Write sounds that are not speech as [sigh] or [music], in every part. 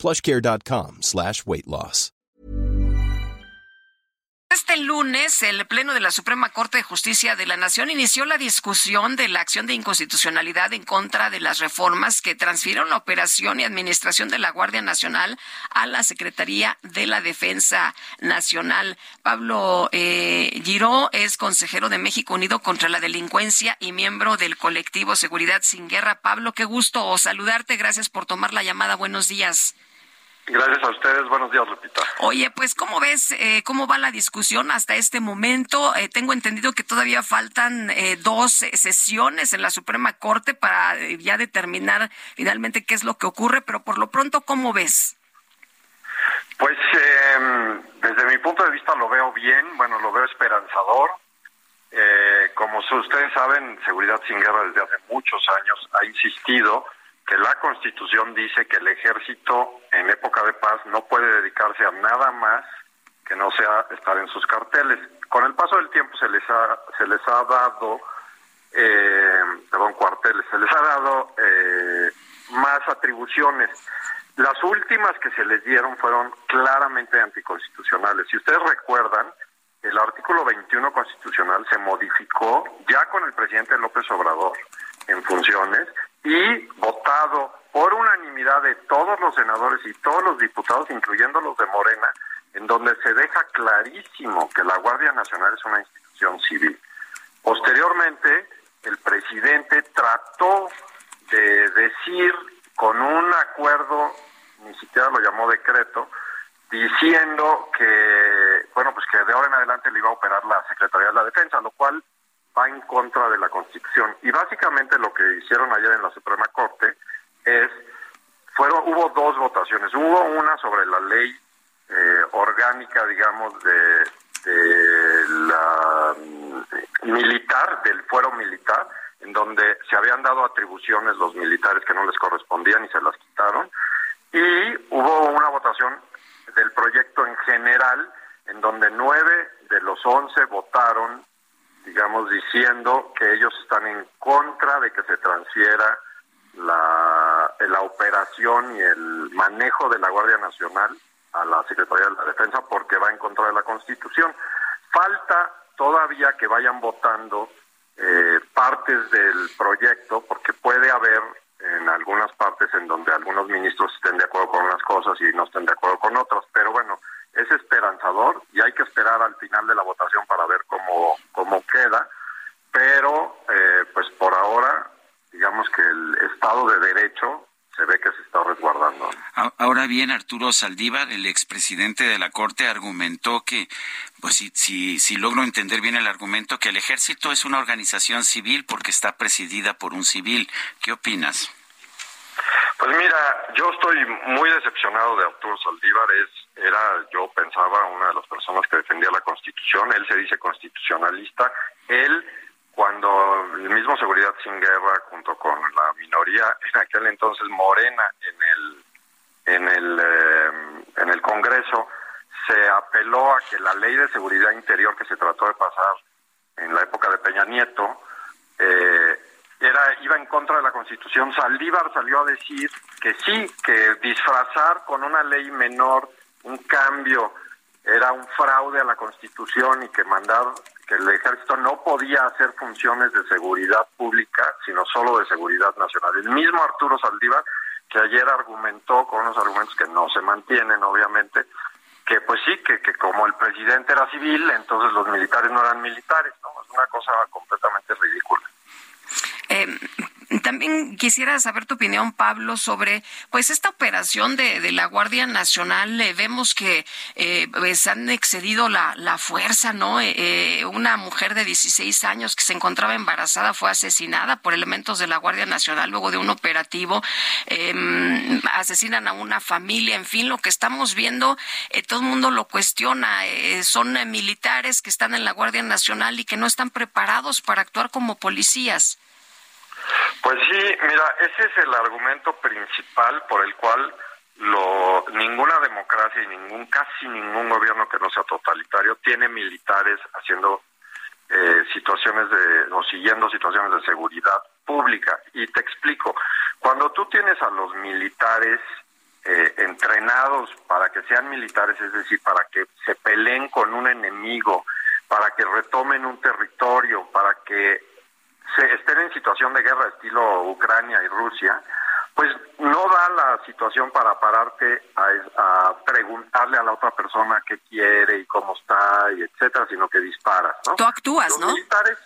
plushcare.com slash weight loss. Este lunes, el Pleno de la Suprema Corte de Justicia de la Nación inició la discusión de la acción de inconstitucionalidad en contra de las reformas que transfirieron la operación y administración de la Guardia Nacional a la Secretaría de la Defensa Nacional. Pablo eh, Giró es consejero de México Unido contra la Delincuencia y miembro del colectivo Seguridad Sin Guerra. Pablo, qué gusto saludarte. Gracias por tomar la llamada. Buenos días. Gracias a ustedes. Buenos días, Lupita. Oye, pues, ¿cómo ves eh, cómo va la discusión hasta este momento? Eh, tengo entendido que todavía faltan eh, dos sesiones en la Suprema Corte para ya determinar finalmente qué es lo que ocurre, pero por lo pronto, ¿cómo ves? Pues, em, desde mi punto de vista lo veo bien, bueno, lo veo esperanzador. como ustedes saben, Seguridad Sin Guerra desde hace muchos años ha insistido que la Constitución dice que el ejército en época de paz no puede dedicarse a nada más que no sea estar en sus carteles. Con el paso del tiempo se les ha, se les ha dado, eh, perdón, cuarteles, se les ha dado eh, más atribuciones. Las últimas que se les dieron fueron claramente anticonstitucionales. Si ustedes recuerdan, el artículo 21 constitucional se modificó ya con el presidente López Obrador en funciones y votado por unanimidad de todos los senadores y todos los diputados, incluyendo los de Morena, en donde se deja clarísimo que la Guardia Nacional es una institución civil. Posteriormente, el presidente trató de decir con un acuerdo, ni siquiera lo llamó decreto, diciendo que, bueno, pues que de ahora en adelante le iba a operar la Secretaría de la Defensa, lo cual va en contra de la Constitución. Y básicamente lo que hicieron ayer en la Suprema Corte es, fueron, hubo dos votaciones. Hubo una sobre la ley eh, orgánica, digamos, de, de la mm, militar, del fuero militar, en donde se habían dado atribuciones los militares que no les correspondían y se las quitaron. Y hubo una votación del proyecto en general, en donde nueve de los once votaron digamos, diciendo que ellos están en contra de que se transfiera la, la operación y el manejo de la Guardia Nacional a la Secretaría de la Defensa porque va en contra de la Constitución. Falta todavía que vayan votando eh, partes del proyecto porque puede haber en algunas partes en donde algunos ministros estén de acuerdo con unas cosas y no estén de acuerdo con otras, pero bueno, es esperanzador y hay que esperar al final de la votación para ver cómo, cómo queda, pero eh, pues por ahora digamos que el Estado de Derecho se ve que se está resguardando. Ahora bien, Arturo Saldívar, el expresidente de la Corte, argumentó que, pues si, si, si logro entender bien el argumento, que el ejército es una organización civil porque está presidida por un civil. ¿Qué opinas? Pues mira, yo estoy muy decepcionado de Arturo Saldívar. Es, era, yo pensaba, una de las personas que defendía la Constitución. Él se dice constitucionalista. Él, cuando el mismo Seguridad Sin Guerra, junto con la minoría, [laughs] en aquel entonces Morena, en el, en el, eh, en el Congreso, se apeló a que la ley de seguridad interior que se trató de pasar en la época de Peña Nieto, eh, era iba en contra de la Constitución. Saldívar salió a decir que sí, que disfrazar con una ley menor un cambio era un fraude a la Constitución y que mandar que el ejército no podía hacer funciones de seguridad pública, sino solo de seguridad nacional. El mismo Arturo Saldívar, que ayer argumentó con unos argumentos que no se mantienen, obviamente, que pues sí, que, que como el presidente era civil, entonces los militares no eran militares, ¿no? Es una cosa completamente ridícula. Eh, también quisiera saber tu opinión, Pablo, sobre pues esta operación de, de la Guardia Nacional. vemos que eh, pues han excedido la, la fuerza, ¿no? Eh, una mujer de 16 años que se encontraba embarazada fue asesinada por elementos de la Guardia Nacional luego de un operativo. Em, asesinan a una familia, en fin, lo que estamos viendo, todo el mundo lo cuestiona. son militares que están en la Guardia Nacional y que no están preparados para actuar como policías. Pues sí, mira, ese es el argumento principal por el cual lo, ninguna democracia y ningún casi ningún gobierno que no sea totalitario tiene militares haciendo eh, situaciones de o siguiendo situaciones de seguridad pública. Y te explico cuando tú tienes a los militares eh, entrenados para que sean militares es decir para que se peleen con un enemigo para que retomen un territorio para que se estén en situación de guerra estilo Ucrania y Rusia, pues no da la situación para pararte a, preguntarle a la otra persona qué quiere y cómo está y etcétera, sino que disparas, ¿no? Tú actúas, los Militares,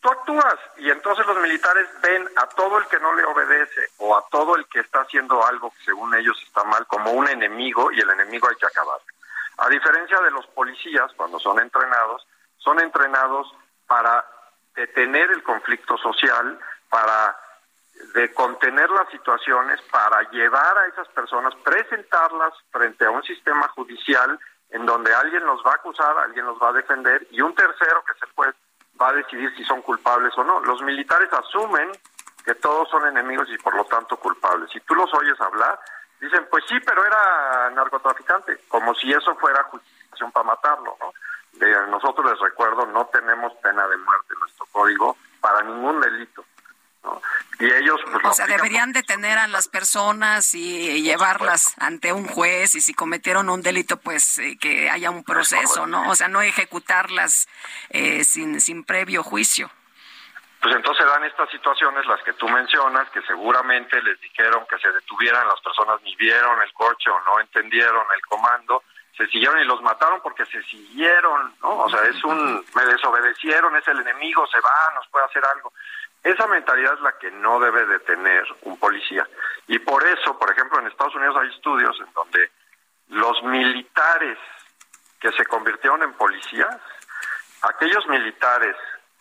tú actúas y entonces los militares ven a todo el que no le obedece o a todo el que está haciendo algo que según ellos está mal como un enemigo y el enemigo hay que acabar. A diferencia de los policías, cuando son entrenados, son entrenados para detener el conflicto social, para de contener las situaciones, para llevar a esas personas, presentarlas frente a un sistema judicial en donde alguien los va a acusar, alguien los va a defender y un tercero que se puede va a decidir si son culpables o no. Los militares asumen que todos son enemigos y por lo tanto culpables. Si tú los oyes hablar, dicen, pues sí, pero era narcotraficante, como si eso fuera justificación para matarlo, ¿no? nosotros les recuerdo, no tenemos pena de muerte código para ningún delito. Y ellos, pues, o sea, deberían detener a las personas y llevarlas ante un juez y si cometieron un delito, pues eh, que haya un proceso, ¿no? O sea, no ejecutarlas eh, sin, sin previo juicio. Pues entonces dan estas situaciones, las que tú mencionas, que seguramente les dijeron que se detuvieran, las personas ni vieron el coche o no entendieron el comando, se siguieron y los mataron porque se siguieron, ¿no? O sea, es un, me desobedecieron, es el enemigo, se va, nos puede hacer algo. Esa mentalidad es la que no debe de tener un policía. Y por eso, por ejemplo, en Estados Unidos hay estudios en donde los militares que se convirtieron en policías, aquellos militares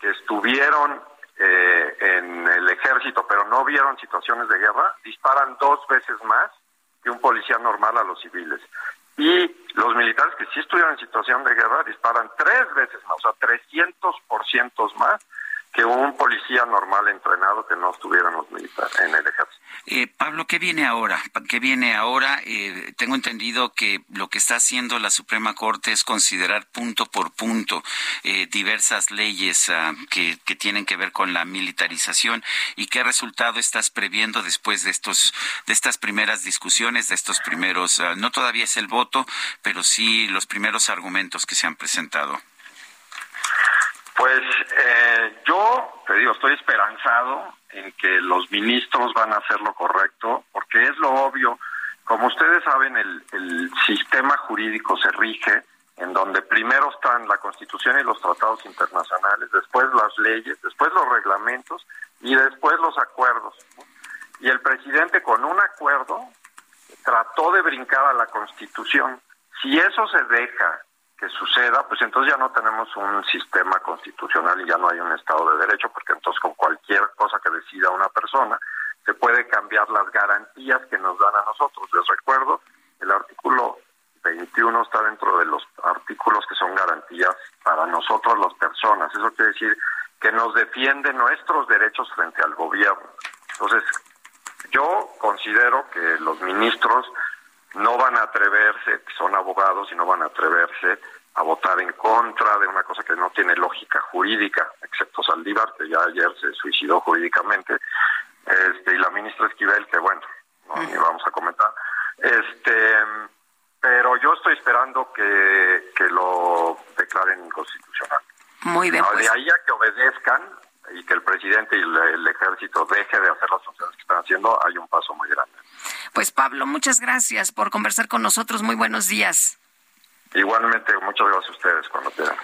que estuvieron eh, en el ejército pero no vieron situaciones de guerra, disparan dos veces más que un policía normal a los civiles y los militares que sí estuvieron en situación de guerra disparan tres veces más, o sea, 300% más que un policía normal entrenado que no estuviera en, los militares, en el ejército. Eh, Pablo, ¿qué viene ahora? ¿Qué viene ahora? Eh, tengo entendido que lo que está haciendo la Suprema Corte es considerar punto por punto eh, diversas leyes ah, que, que, tienen que ver con la militarización. ¿Y qué resultado estás previendo después de estos de estas primeras discusiones, de estos primeros, ah, no todavía es el voto, pero sí los primeros argumentos que se han presentado? Pues eh, yo, te digo, estoy esperanzado en que los ministros van a hacer lo correcto, porque es lo obvio. Como ustedes saben, el, el sistema jurídico se rige en donde primero están la Constitución y los tratados internacionales, después las leyes, después los reglamentos y después los acuerdos. Y el presidente con un acuerdo trató de brincar a la Constitución. Si eso se deja que suceda, pues entonces ya no tenemos un sistema constitucional y ya no hay un Estado de Derecho, porque entonces con cualquier cosa que decida una persona se puede cambiar las garantías que nos dan a nosotros. Les recuerdo, el artículo 21 está dentro de los artículos que son garantías para nosotros las personas. Eso quiere decir que nos defiende nuestros derechos frente al gobierno. Entonces, yo considero que los ministros no van a atreverse, son abogados y no van a atreverse a votar en contra de una cosa que no tiene lógica jurídica, excepto Saldívar, que ya ayer se suicidó jurídicamente, este, y la ministra Esquivel, que bueno, no ni vamos a comentar. Este, pero yo estoy esperando que, que lo declaren inconstitucional. Muy bien. De pues. ahí a que obedezcan y que el presidente y el ejército deje de hacer las funciones que están haciendo, hay un paso muy grande. Pues Pablo, muchas gracias por conversar con nosotros. Muy buenos días. Igualmente, muchas gracias a ustedes cuando quieran.